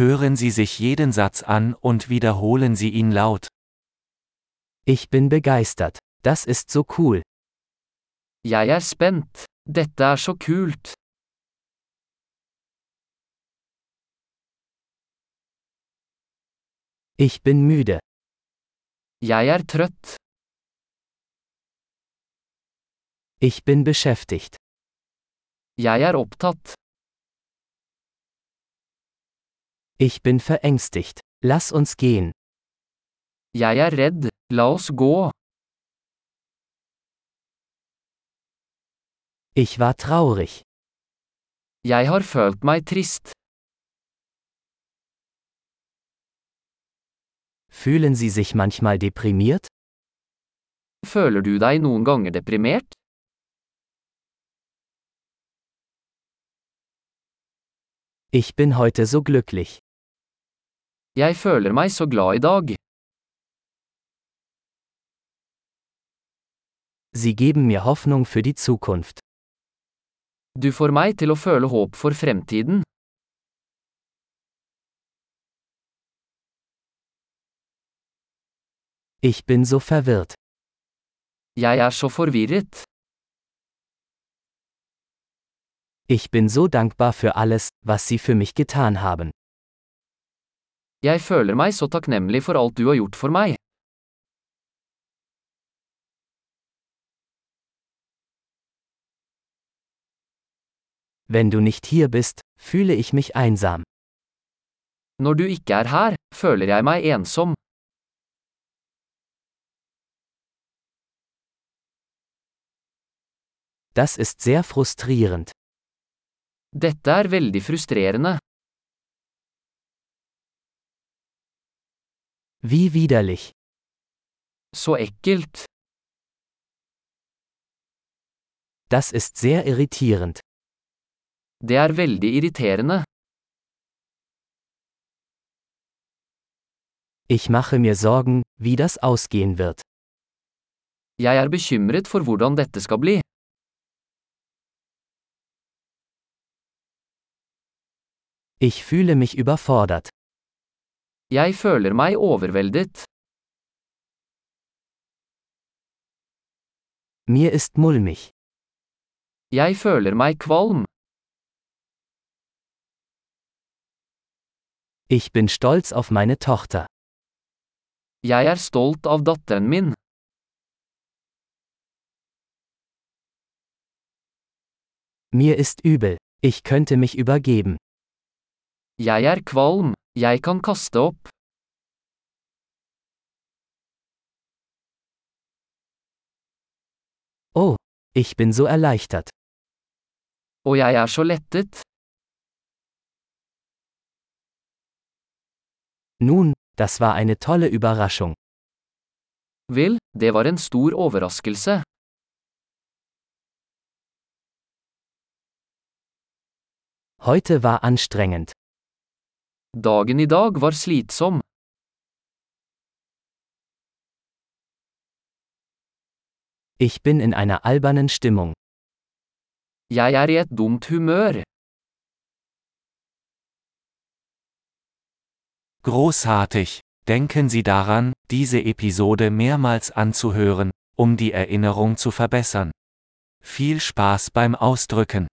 Hören Sie sich jeden Satz an und wiederholen Sie ihn laut. Ich bin begeistert. Das ist so cool. Jeg er spent. Dette er så kult. Ich bin müde. Jeg er trøtt. Ich bin beschäftigt. Jeg er opptatt. Ich bin verängstigt. Lass uns gehen. Jeg er redd. La oss gå. Ich war traurig. Jeg har følt meg trist. Fühlen Sie sich manchmal deprimiert? Føler du deg noen ganger deprimert? Ich bin heute so glücklich. Jeg føler meg så glad i dag. Sie geben mir Hoffnung für die Zukunft. Du får meg til å føle håp for fremtiden. Ich bin so verwirrt. Jeg er så forvirret. Ich bin so dankbar für alles, was Sie für mich getan haben. Jeg føler meg så takknemlig for alt du har gjort for meg. Wenn du nicht hier bist, fühle ich mich einsam. Når du ikke er her, føler jeg meg ensom. Das ist sehr frustrierend. Dette er veldig frustrerende. Wie widerlich. Så ekkelt. Das ist sehr irritierend. Det er veldig irriterende. Ich mache mir Sorgen, wie das ausgehen wird. Jeg er bekymret for hvordan dette skal bli. Ich fühle mich überfordert. Jeg føler meg overveldet. Mir ist mulmig. Jeg føler meg kvalm. Ich bin stolz auf meine Tochter. Jeg er stolt av datteren min. Mir ist übel. Ich könnte mich übergeben. Jeg er kvalm. Jeg kan kaste opp. Oh, ich bin so erleichtert. Og jeg er så lettet. Nun, das war eine tolle Überraschung. Vel, det var en stor overraskelse. Heute war anstrengend. Dagen i dag var slitsom. Ich bin in einer albernen Stimmung. Jeg er i et dumt humør. Großartig! Denken Sie daran, diese Episode mehrmals anzuhören, um die Erinnerung zu verbessern. Viel Spaß beim Ausdrücken!